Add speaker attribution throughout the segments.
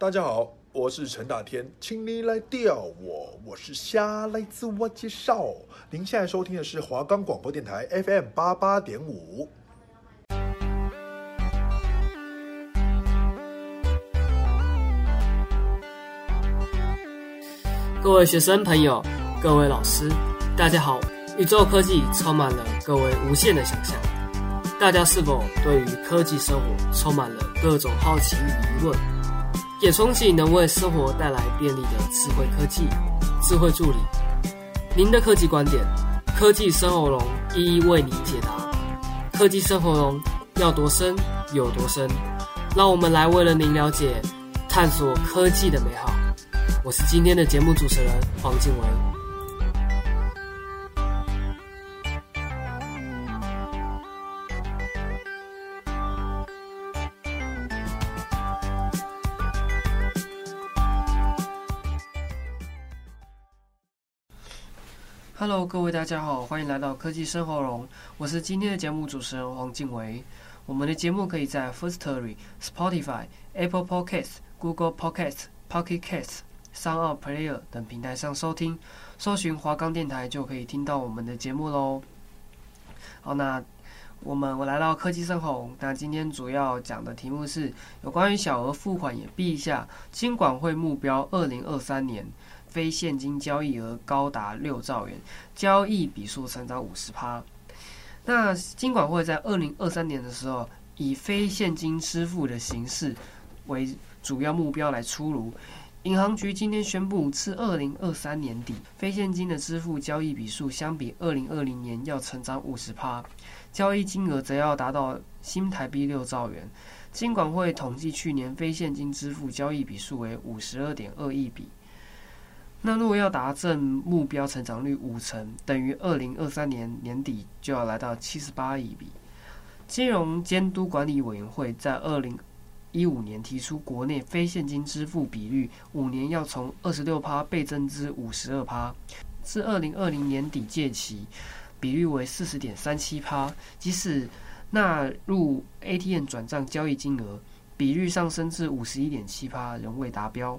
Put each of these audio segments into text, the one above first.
Speaker 1: 大家好，我是陈大天，请你来钓我，我是虾，来自我介绍。您现在收听的是华冈广播电台 FM 八八点五。
Speaker 2: 各位学生朋友，各位老师，大家好！宇宙科技充满了各位无限的想象，大家是否对于科技生活充满了各种好奇与疑问？也憧憬能为生活带来便利的智慧科技、智慧助理。您的科技观点，科技生活龙一一为您解答。科技生活龙要多深有多深，让我们来为了您了解、探索科技的美好。我是今天的节目主持人黄静文。Hello，各位大家好，欢迎来到科技生活龙，我是今天的节目主持人黄静维。我们的节目可以在 First Story、Spotify、Apple Podcast、Google Podcast、Pocket Cast、Sound Player 等平台上收听，搜寻华冈电台就可以听到我们的节目喽。好，那我们我来到科技生活龙，那今天主要讲的题目是有关于小额付款也避一下，金管会目标二零二三年。非现金交易额高达六兆元，交易笔数成长五十趴。那金管会在二零二三年的时候，以非现金支付的形式为主要目标来出炉。银行局今天宣布，至二零二三年底，非现金的支付交易笔数相比二零二零年要成长五十趴，交易金额则要达到新台币六兆元。金管会统计，去年非现金支付交易笔数为五十二点二亿笔。那如果要达成目标成长率五成，等于二零二三年年底就要来到七十八亿笔。金融监督管理委员会在二零一五年提出，国内非现金支付比率五年要从二十六趴倍增至五十二趴，至二零二零年底届期，比率为四十点三七趴。即使纳入 ATM 转账交易金额，比率上升至五十一点七趴，仍未达标。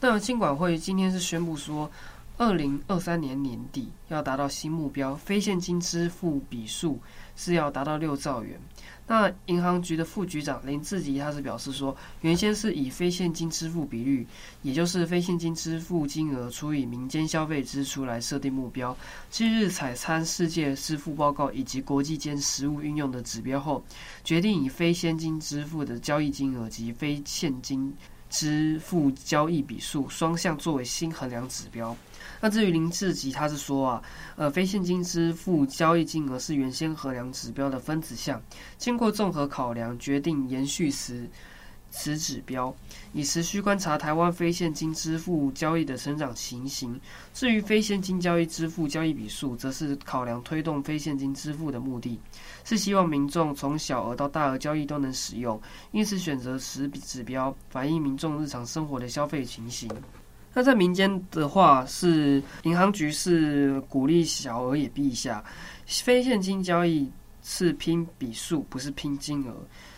Speaker 2: 那金管会今天是宣布说，二零二三年年底要达到新目标，非现金支付笔数是要达到六兆元。那银行局的副局长林志吉他是表示说，原先是以非现金支付比率，也就是非现金支付金额除以民间消费支出来设定目标。近日采参世界支付报告以及国际间实务运用的指标后，决定以非现金支付的交易金额及非现金。支付交易笔数双向作为新衡量指标。那至于林志吉，他是说啊，呃，非现金支付交易金额是原先衡量指标的分子项，经过综合考量，决定延续时。此指标以持续观察台湾非现金支付交易的成长情形。至于非现金交易支付交易笔数，则是考量推动非现金支付的目的，是希望民众从小额到大额交易都能使用，因此选择此指标反映民众日常生活的消费情形。那在民间的话，是银行局是鼓励小额也避一下，非现金交易是拼笔数，不是拼金额。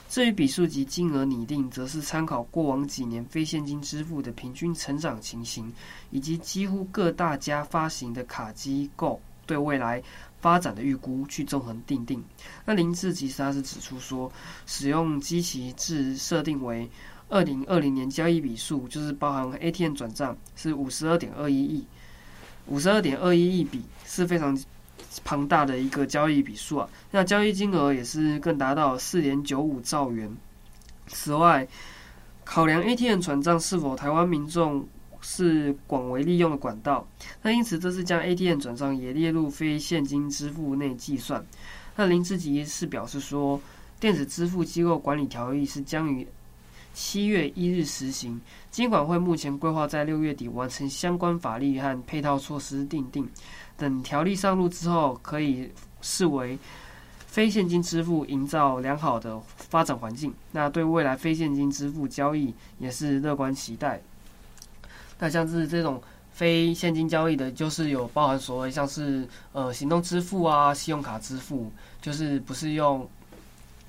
Speaker 2: 至于笔数及金额拟定，则是参考过往几年非现金支付的平均成长情形，以及几乎各大家发行的卡机构对未来发展的预估，去综合定定。那林志吉他是指出说，使用基期制设定为二零二零年交易笔数，就是包含 ATM 转账是五十二点二一亿，五十二点二一亿笔是非常。庞大的一个交易笔数啊，那交易金额也是更达到四点九五兆元。此外，考量 ATM 转账是否台湾民众是广为利用的管道，那因此这次将 ATM 转账也列入非现金支付内计算。那林志吉是表示说，电子支付机构管理条例是将于七月一日实行，金管会目前规划在六月底完成相关法律和配套措施订定。等条例上路之后，可以视为非现金支付营造良好的发展环境。那对未来非现金支付交易也是乐观期待。那像是这种非现金交易的，就是有包含所谓像是呃行动支付啊、信用卡支付，就是不是用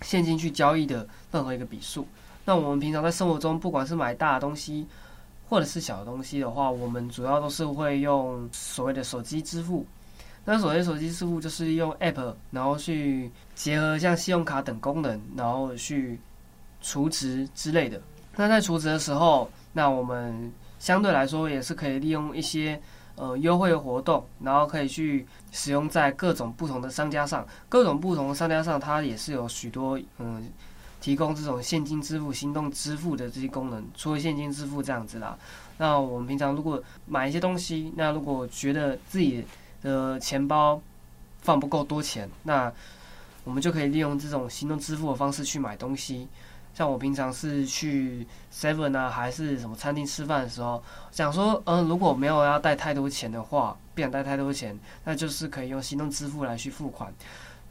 Speaker 2: 现金去交易的任何一个笔数。那我们平常在生活中，不管是买大东西，或者是小东西的话，我们主要都是会用所谓的手机支付。那所谓手机支付就是用 App，然后去结合像信用卡等功能，然后去储值之类的。那在储值的时候，那我们相对来说也是可以利用一些呃优惠活动，然后可以去使用在各种不同的商家上。各种不同的商家上，它也是有许多嗯。提供这种现金支付、行动支付的这些功能，除了现金支付这样子啦。那我们平常如果买一些东西，那如果觉得自己的钱包放不够多钱，那我们就可以利用这种行动支付的方式去买东西。像我平常是去 Seven 啊，还是什么餐厅吃饭的时候，想说，嗯、呃，如果没有要带太多钱的话，不想带太多钱，那就是可以用行动支付来去付款，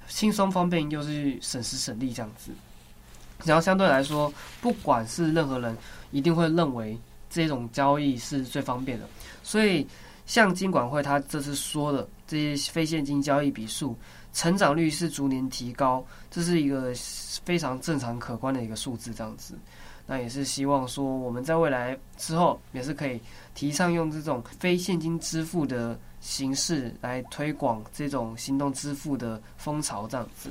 Speaker 2: 轻松方便又是省时省力这样子。然后相对来说，不管是任何人，一定会认为这种交易是最方便的。所以，像金管会他这次说的，这些非现金交易笔数成长率是逐年提高，这是一个非常正常可观的一个数字。这样子，那也是希望说，我们在未来之后也是可以提倡用这种非现金支付的形式来推广这种行动支付的风潮。这样子，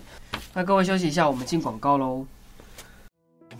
Speaker 2: 那各位休息一下，我们进广告喽。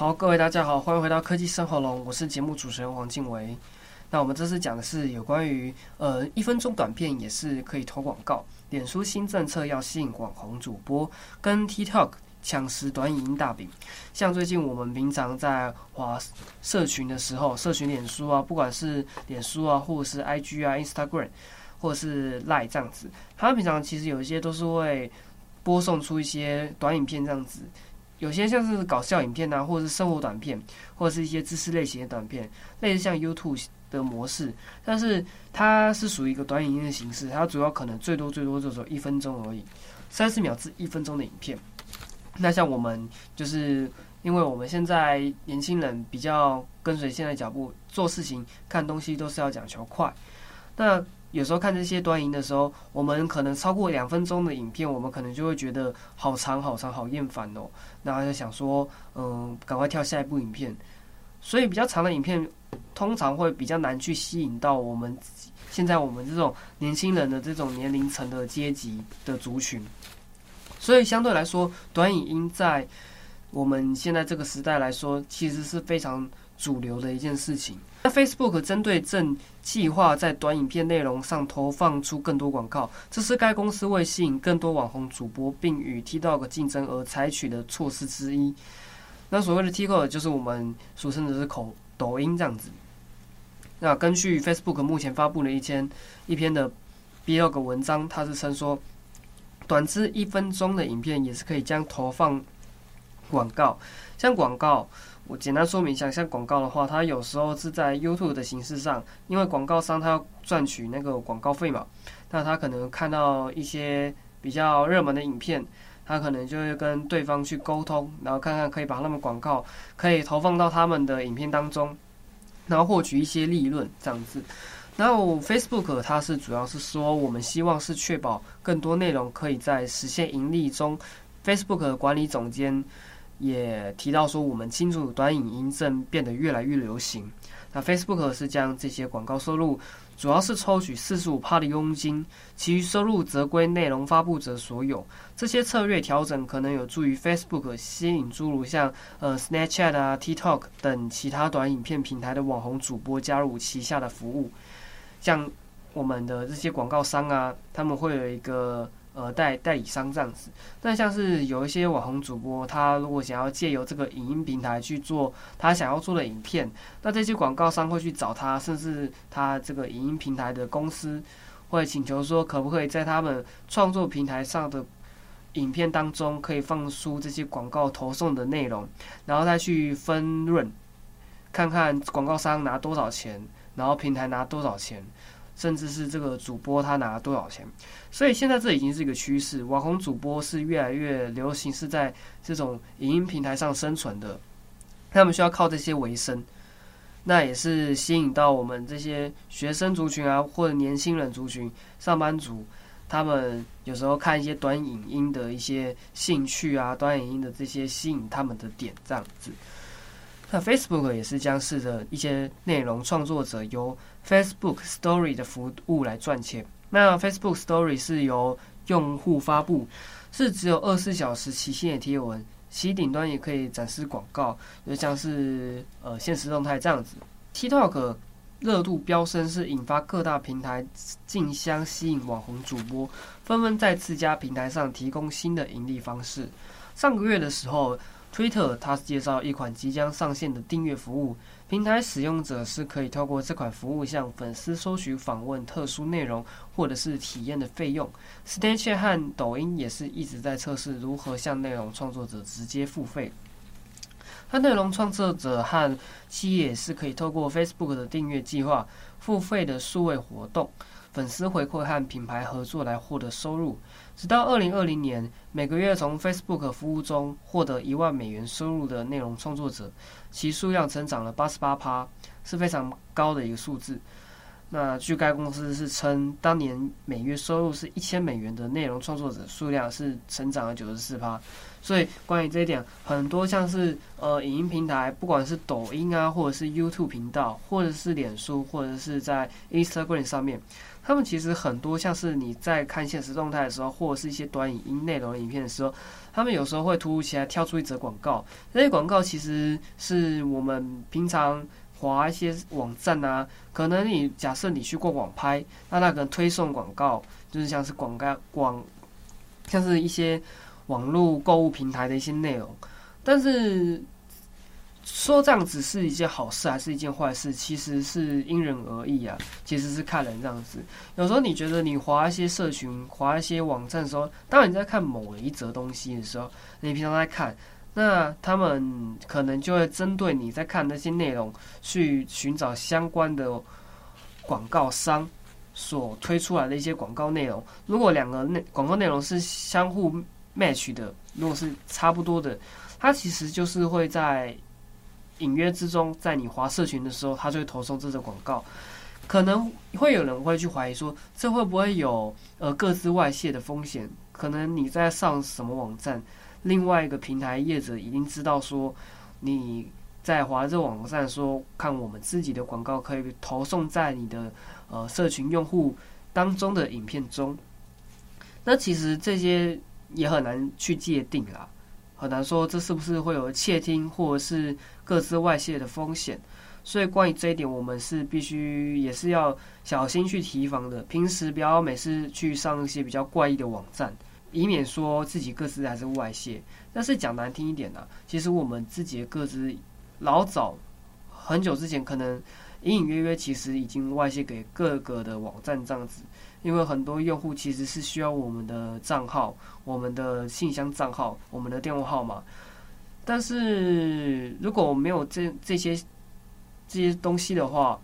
Speaker 2: 好，各位大家好，欢迎回到科技生活龙，我是节目主持人黄静维。那我们这次讲的是有关于呃一分钟短片也是可以投广告，脸书新政策要吸引网红主播，跟 TikTok 抢食短影音大饼。像最近我们平常在华社群的时候，社群脸书啊，不管是脸书啊，或者是 IG 啊、Instagram，或者是 Line 这样子，他平常其实有一些都是会播送出一些短影片这样子。有些像是搞笑影片啊，或者是生活短片，或者是一些知识类型的短片，类似像 YouTube 的模式，但是它是属于一个短影音的形式，它主要可能最多最多就只有一分钟而已，三十秒至一分钟的影片。那像我们就是因为我们现在年轻人比较跟随现在脚步，做事情看东西都是要讲求快，那。有时候看这些短影的时候，我们可能超过两分钟的影片，我们可能就会觉得好长好长好厌烦哦。然后就想说，嗯，赶快跳下一部影片。所以比较长的影片，通常会比较难去吸引到我们现在我们这种年轻人的这种年龄层的阶级的族群。所以相对来说，短影音在我们现在这个时代来说，其实是非常主流的一件事情。那 Facebook 针对正计划在短影片内容上投放出更多广告，这是该公司为吸引更多网红主播并与 TikTok 竞争而采取的措施之一。那所谓的 TikTok 就是我们俗称的是口抖音这样子。那根据 Facebook 目前发布的一篇一篇的 blog 文章，它是称说，短至一分钟的影片也是可以将投放广告，像广告。我简单说明一下，像广告的话，它有时候是在 YouTube 的形式上，因为广告商他要赚取那个广告费嘛，那他可能看到一些比较热门的影片，他可能就会跟对方去沟通，然后看看可以把他们广告可以投放到他们的影片当中，然后获取一些利润这样子。然后 Facebook 它是主要是说，我们希望是确保更多内容可以在实现盈利中，Facebook 的管理总监。也提到说，我们清楚短影音正变得越来越流行。那 Facebook 是将这些广告收入，主要是抽取四十五趴的佣金，其余收入则归内容发布者所有。这些策略调整可能有助于 Facebook 吸引诸如像呃 Snapchat 啊、TikTok 等其他短影片平台的网红主播加入旗下的服务。像我们的这些广告商啊，他们会有一个。呃，代代理商这样子，但像是有一些网红主播，他如果想要借由这个影音平台去做他想要做的影片，那这些广告商会去找他，甚至他这个影音平台的公司会请求说，可不可以在他们创作平台上的影片当中可以放出这些广告投送的内容，然后再去分润，看看广告商拿多少钱，然后平台拿多少钱，甚至是这个主播他拿多少钱。所以现在这已经是一个趋势，网红主播是越来越流行，是在这种影音平台上生存的，他们需要靠这些为生。那也是吸引到我们这些学生族群啊，或者年轻人族群、上班族。他们有时候看一些短影音的一些兴趣啊，短影音的这些吸引他们的点这样子。那 Facebook 也是将是的一些内容创作者由 Facebook Story 的服务来赚钱。那 Facebook Story 是由用户发布，是只有二十四小时期限的贴文，其顶端也可以展示广告，就像是呃现实动态这样子。TikTok。热度飙升是引发各大平台竞相吸引网红主播，纷纷在自家平台上提供新的盈利方式。上个月的时候，Twitter 它介绍一款即将上线的订阅服务，平台使用者是可以透过这款服务向粉丝收取访问特殊内容或者是体验的费用。Snapchat 和抖音也是一直在测试如何向内容创作者直接付费。它内容创作者和企业是可以透过 Facebook 的订阅计划、付费的数位活动、粉丝回馈和品牌合作来获得收入。直到二零二零年，每个月从 Facebook 服务中获得一万美元收入的内容创作者，其数量增长了八十八趴，是非常高的一个数字。那据该公司是称，当年每月收入是一千美元的内容创作者数量是成长了九十四趴。所以，关于这一点，很多像是呃影音平台，不管是抖音啊，或者是 YouTube 频道，或者是脸书，或者是在 Instagram 上面，他们其实很多像是你在看现实动态的时候，或者是一些短影音内容影片的时候，他们有时候会突如其来跳出一则广告。这些广告其实是我们平常划一些网站啊，可能你假设你去过网拍，那那个推送广告就是像是广告广，像是一些。网络购物平台的一些内容，但是说这样子是一件好事还是一件坏事，其实是因人而异啊。其实是看人这样子。有时候你觉得你划一些社群、划一些网站的时候，当你在看某一则东西的时候，你平常在看，那他们可能就会针对你在看那些内容去寻找相关的广告商所推出来的一些广告内容。如果两个内广告内容是相互 match 的，如果是差不多的，它其实就是会在隐约之中，在你划社群的时候，它就会投送这个广告。可能会有人会去怀疑说，这会不会有呃各自外泄的风险？可能你在上什么网站，另外一个平台业者已经知道说你在划这网站，说看我们自己的广告可以投送在你的呃社群用户当中的影片中。那其实这些。也很难去界定啦，很难说这是不是会有窃听或者是各自外泄的风险。所以关于这一点，我们是必须也是要小心去提防的。平时不要每次去上一些比较怪异的网站，以免说自己各自还是外泄。但是讲难听一点呢，其实我们自己的各自老早很久之前可能隐隐约约其实已经外泄给各个的网站这样子。因为很多用户其实是需要我们的账号、我们的信箱账号、我们的电话号码，但是如果没有这这些这些东西的话，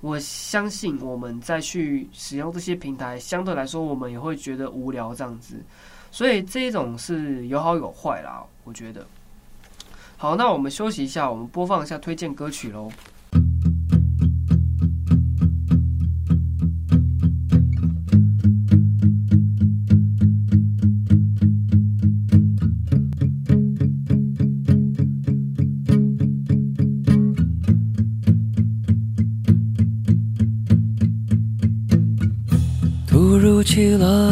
Speaker 2: 我相信我们再去使用这些平台，相对来说我们也会觉得无聊这样子。所以这一种是有好有坏啦，我觉得。好，那我们休息一下，我们播放一下推荐歌曲喽。
Speaker 3: 起了。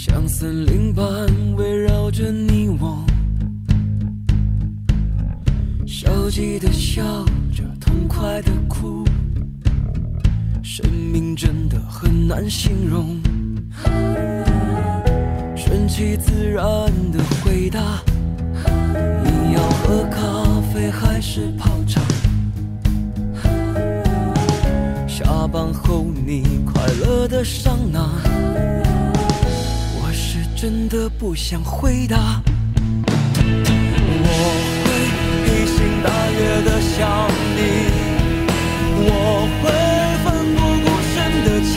Speaker 3: 像森林般围绕着你我消极的笑着痛快的哭生命真的很难形容顺其自然的回答你要喝咖啡还是泡茶下班后你快乐的上哪真的不想回答。
Speaker 2: 我会披星戴
Speaker 3: 月的想你。我会奋不顾身的前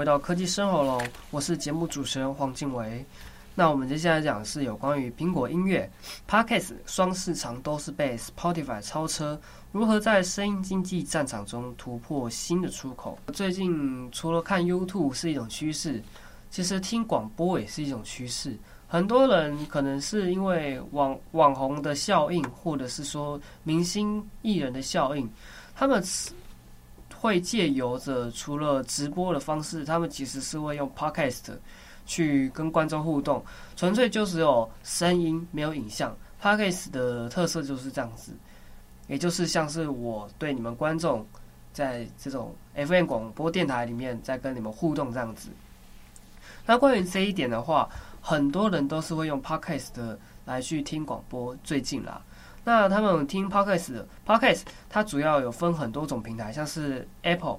Speaker 2: 回到科技生活喽，我是节目主持人黄靖维。那我们接下来讲的是有关于苹果音乐、Podcast 双市场都是被 Spotify 超车，如何在声音经济战场中突破新的出口？最近除了看 YouTube 是一种趋势，其实听广播也是一种趋势。很多人可能是因为网网红的效应，或者是说明星艺人的效应，他们。会借由着除了直播的方式，他们其实是会用 Podcast 去跟观众互动，纯粹就只有声音没有影像。Podcast 的特色就是这样子，也就是像是我对你们观众在这种 FM 广播电台里面在跟你们互动这样子。那关于这一点的话，很多人都是会用 Podcast 来去听广播。最近啦。那他们听 Podcast，Podcast 它主要有分很多种平台，像是 Apple，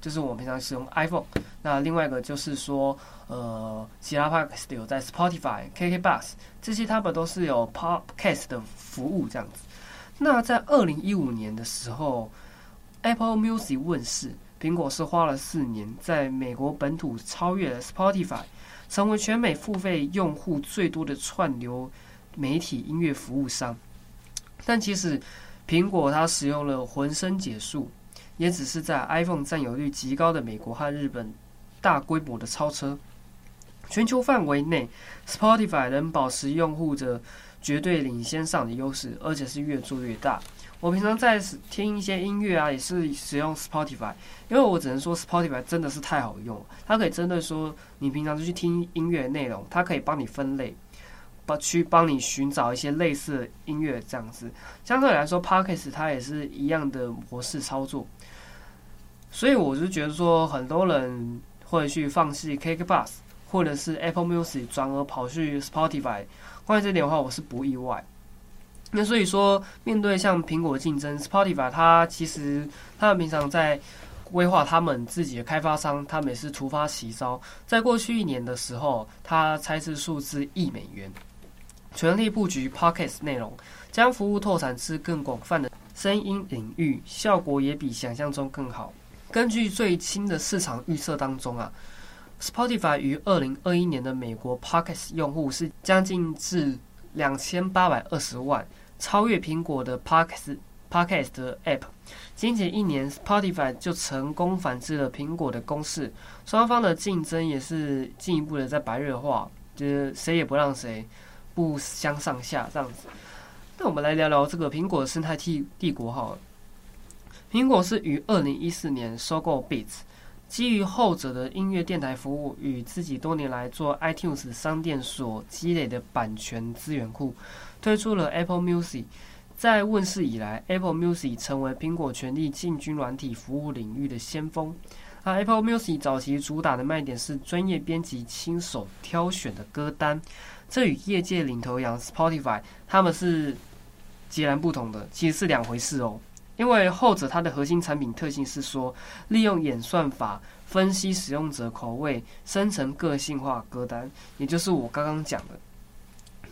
Speaker 2: 就是我们平常使用 iPhone。那另外一个就是说，呃，其他 Podcast 有在 Spotify、KKBox 这些，他们都是有 Podcast 的服务这样子。那在二零一五年的时候，Apple Music 问世，苹果是花了四年，在美国本土超越了 Spotify，成为全美付费用户最多的串流媒体音乐服务商。但其实，苹果它使用了浑身解数，也只是在 iPhone 占有率极高的美国和日本大规模的超车。全球范围内，Spotify 能保持用户的绝对领先上的优势，而且是越做越大。我平常在听一些音乐啊，也是使用 Spotify，因为我只能说 Spotify 真的是太好用了，它可以针对说你平常就去听音乐内容，它可以帮你分类。帮去帮你寻找一些类似音乐，这样子相对来说，Podcast 它也是一样的模式操作。所以我就觉得说，很多人会去放弃 KKBOX 或者是 Apple Music，转而跑去 Spotify。关于这点的话，我是不意外。那所以说，面对像苹果竞争，Spotify 它其实他们平常在规划他们自己的开发商，他们也是突发奇招。在过去一年的时候，他猜测数字亿美元，全力布局 Podcast 内容，将服务拓展至更广泛的声音领域，效果也比想象中更好。根据最新的市场预测当中啊，Spotify 于二零二一年的美国 Podcast 用户是将近至两千八百二十万，超越苹果的 Podcast Podcast 的 App。仅仅一年，Spotify 就成功反制了苹果的攻势，双方的竞争也是进一步的在白热化，就是谁也不让谁，不相上下这样子。那我们来聊聊这个苹果生态帝帝国好了。苹果是于二零一四年收购 Beats，基于后者的音乐电台服务与自己多年来做 iTunes 商店所积累的版权资源库，推出了 Apple Music。在问世以来，Apple Music 成为苹果全力进军软体服务领域的先锋。而 Apple Music 早期主打的卖点是专业编辑、亲手挑选的歌单，这与业界领头羊 Spotify 他们是截然不同的，其实是两回事哦。因为后者它的核心产品特性是说，利用演算法分析使用者口味，生成个性化歌单，也就是我刚刚讲的。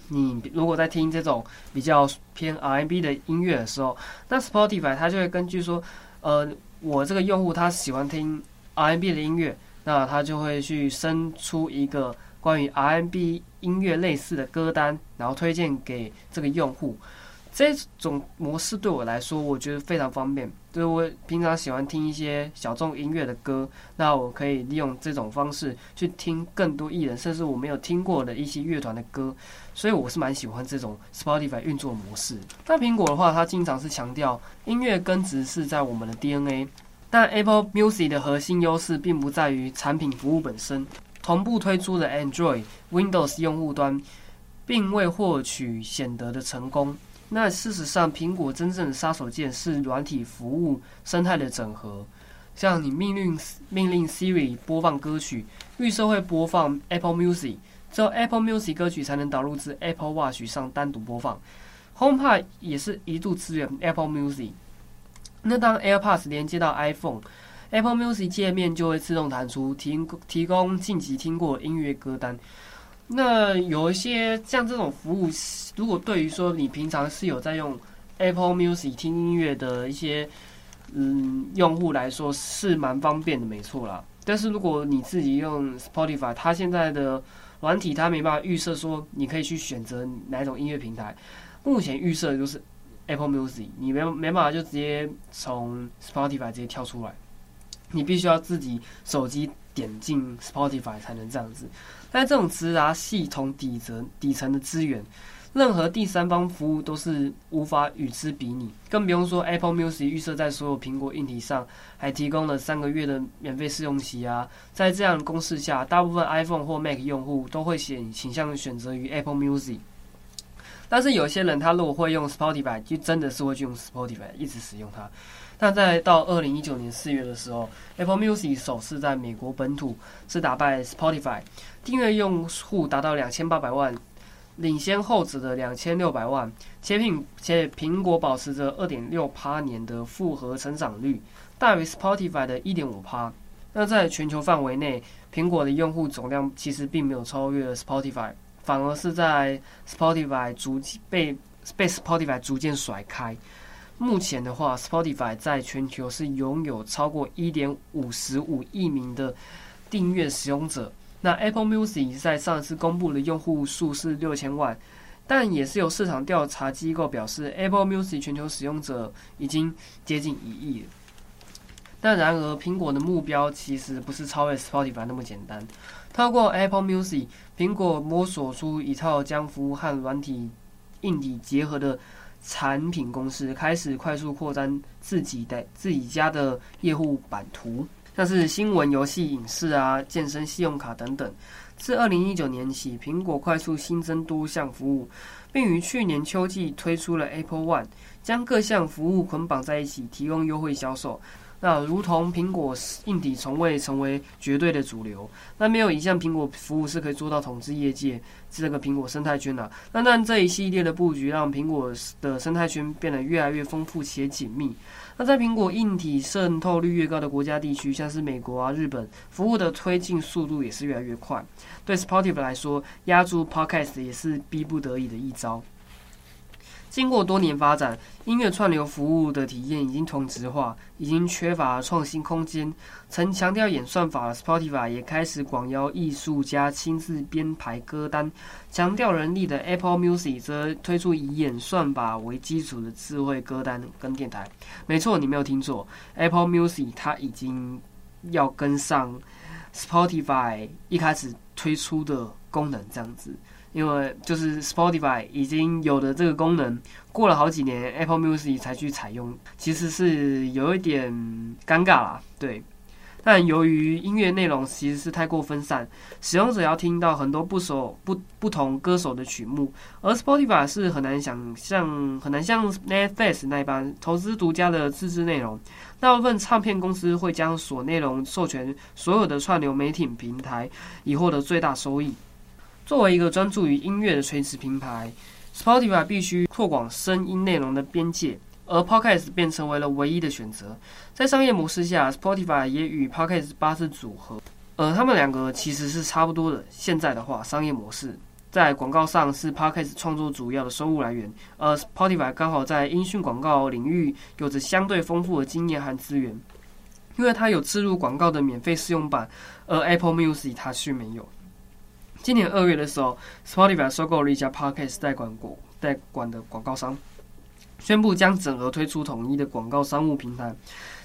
Speaker 2: 你如果在听这种比较偏 R&B 的音乐的时候，那 Spotify 它就会根据说，呃，我这个用户他喜欢听 R&B 的音乐，那他就会去生出一个关于 R&B 音乐类似的歌单，然后推荐给这个用户。这种模式对我来说，我觉得非常方便。就是我平常喜欢听一些小众音乐的歌，那我可以利用这种方式去听更多艺人，甚至我没有听过的一些乐团的歌。所以我是蛮喜欢这种 Spotify 运作模式。但苹果的话，它经常是强调音乐根植是在我们的 DNA。但 Apple Music 的核心优势并不在于产品服务本身，同步推出的 Android、Windows 用户端，并未获取显得的成功。那事实上，苹果真正的杀手锏是软体服务生态的整合。像你命令命令 Siri 播放歌曲，预设会播放 Apple Music，只有 Apple Music 歌曲才能导入至 Apple Watch 上单独播放。HomePod 也是一度支援 Apple Music。那当 AirPods 连接到 iPhone，Apple Music 界面就会自动弹出提提供近期听过的音乐歌单。那有一些像这种服务，如果对于说你平常是有在用 Apple Music 听音乐的一些嗯用户来说，是蛮方便的，没错啦。但是如果你自己用 Spotify，它现在的软体它没办法预设说你可以去选择哪种音乐平台，目前预设就是 Apple Music，你没没办法就直接从 Spotify 直接跳出来，你必须要自己手机点进 Spotify 才能这样子。但这种直达系统底层底层的资源，任何第三方服务都是无法与之比拟，更不用说 Apple Music 预设在所有苹果硬体上，还提供了三个月的免费试用期啊。在这样的公式下，大部分 iPhone 或 Mac 用户都会选倾向选择于 Apple Music。但是有些人他如果会用 Spotify，就真的是会去用 Spotify 一直使用它。但在到二零一九年四月的时候，Apple Music 首次在美国本土是打败 Spotify，订阅用户达到两千八百万，领先后者的两千六百万，且苹且苹果保持着二点六趴年的复合成长率，大于 Spotify 的一点五趴。那在全球范围内，苹果的用户总量其实并没有超越 Spotify，反而是在 Spotify 逐被被 Spotify 逐渐甩开。目前的话，Spotify 在全球是拥有超过一点五十五亿名的订阅使用者。那 Apple Music 在上次公布的用户数是六千万，但也是有市场调查机构表示，Apple Music 全球使用者已经接近一亿了。但然而，苹果的目标其实不是超越 Spotify 那么简单。透过 Apple Music，苹果摸索出一套将服务和软体、硬体结合的。产品公司开始快速扩张自己的自己家的业务版图，像是新闻、游戏、影视啊、健身、信用卡等等。自二零一九年起，苹果快速新增多项服务，并于去年秋季推出了 Apple One，将各项服务捆绑在一起，提供优惠销售。那如同苹果硬体从未成为绝对的主流，那没有一项苹果服务是可以做到统治业界这个苹果生态圈的。那但这一系列的布局让苹果的生态圈变得越来越丰富且紧密。那在苹果硬体渗透率越高的国家地区，像是美国啊、日本，服务的推进速度也是越来越快。对 Spotify 来说，压住 Podcast 也是逼不得已的一招。经过多年发展，音乐串流服务的体验已经同质化，已经缺乏创新空间。曾强调演算法的 Spotify 也开始广邀艺术家亲自编排歌单。强调人力的 Apple Music 则推出以演算法为基础的智慧歌单跟电台。没错，你没有听错，Apple Music 它已经要跟上 Spotify 一开始推出的功能，这样子。因为就是 Spotify 已经有的这个功能，过了好几年 Apple Music 才去采用，其实是有一点尴尬啦。对，但由于音乐内容其实是太过分散，使用者要听到很多不熟不不同歌手的曲目，而 Spotify 是很难想象，很难像 Netflix 那般投资独家的自制内容。大部分唱片公司会将所内容授权所有的串流媒体平台，以获得最大收益。作为一个专注于音乐的垂直平台，Spotify 必须扩广声音内容的边界，而 Podcast 便成为了唯一的选择。在商业模式下，Spotify 也与 Podcast 八字组合，而他们两个其实是差不多的。现在的话，商业模式在广告上是 Podcast 创作主要的收入来源，而 Spotify 刚好在音讯广告领域有着相对丰富的经验和资源，因为它有置入广告的免费试用版，而 Apple Music 它却没有。今年二月的时候，Spotify 收购了一家 Podcast 代管国代管的广告商，宣布将整合推出统一的广告商务平台，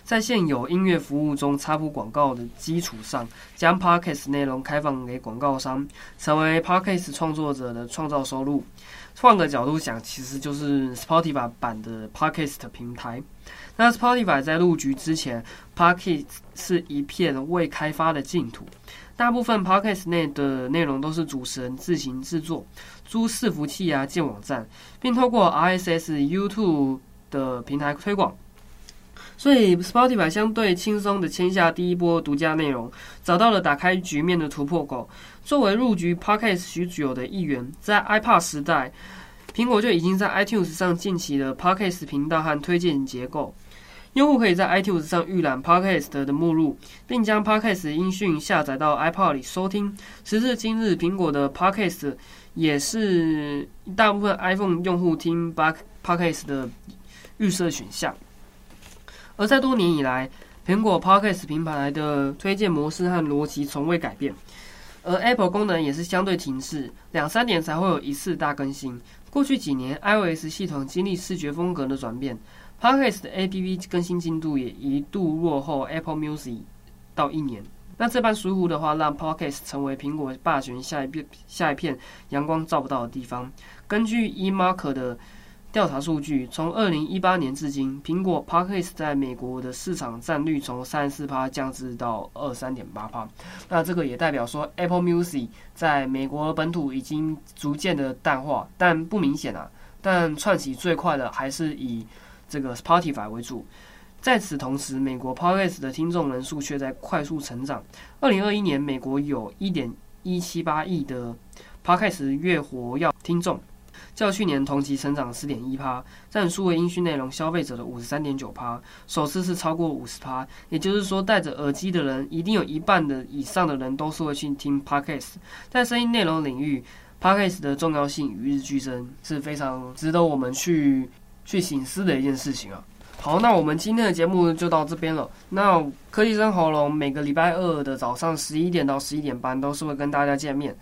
Speaker 2: 在现有音乐服务中插播广告的基础上，将 Podcast 内容开放给广告商，成为 Podcast 创作者的创造收入。换个角度想，其实就是 Spotify 版的 Podcast 平台。那 Spotify 在入局之前，Podcast 是一片未开发的净土。大部分 Podcast 内的内容都是主持人自行制作，租伺服器啊，建网站，并透过 RSS、YouTube 的平台推广。所以 Spotify 相对轻松的签下第一波独家内容，找到了打开局面的突破口。作为入局 Podcast 许久的一员，在 iPad 时代，苹果就已经在 iTunes 上建起了 Podcast 频道和推荐结构。用户可以在 iTunes 上预览 Podcast 的目录，并将 Podcast 音讯下载到 iPod 里收听。时至今日，苹果的 Podcast 也是大部分 iPhone 用户听 Podcast 的预设选项。而在多年以来，苹果 Podcast 平台的推荐模式和逻辑从未改变，而 Apple 功能也是相对停滞，两三年才会有一次大更新。过去几年，iOS 系统经历视觉风格的转变。Podcast 的 APP 更新进度也一度落后 Apple Music 到一年。那这般疏忽的话，让 Podcast 成为苹果霸权下一片下一片阳光照不到的地方。根据 eMark 的调查数据，从二零一八年至今，苹果 Podcast 在美国的市场占率从三十四趴降至到二三点八趴。那这个也代表说，Apple Music 在美国本土已经逐渐的淡化，但不明显啊。但窜起最快的还是以这个 Spotify 为主，在此同时，美国 Podcast 的听众人数却在快速成长。二零二一年，美国有一点一七八亿的 Podcast 月活跃听众，较去年同期成长十点一趴，占数位音讯内容消费者的五十三点九趴，首次是超过五十趴。也就是说，戴着耳机的人，一定有一半的以上的人都是会去听 Podcast。在声音内容领域，Podcast 的重要性与日俱增，是非常值得我们去。去醒思的一件事情啊。好，那我们今天的节目就到这边了。那科技生喉咙每个礼拜二的早上十一点到十一点半都是会跟大家见面。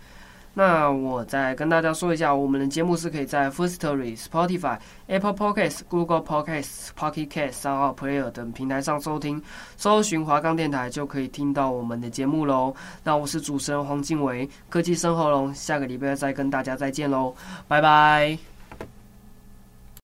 Speaker 2: 那我再跟大家说一下，我们的节目是可以在 Firstory、Spotify、Apple Podcasts、Google Podcasts、Pocket Casts、三号 Player 等平台上收听，搜寻华冈电台就可以听到我们的节目喽。那我是主持人黄静维，科技生喉咙，下个礼拜再跟大家再见喽，拜拜。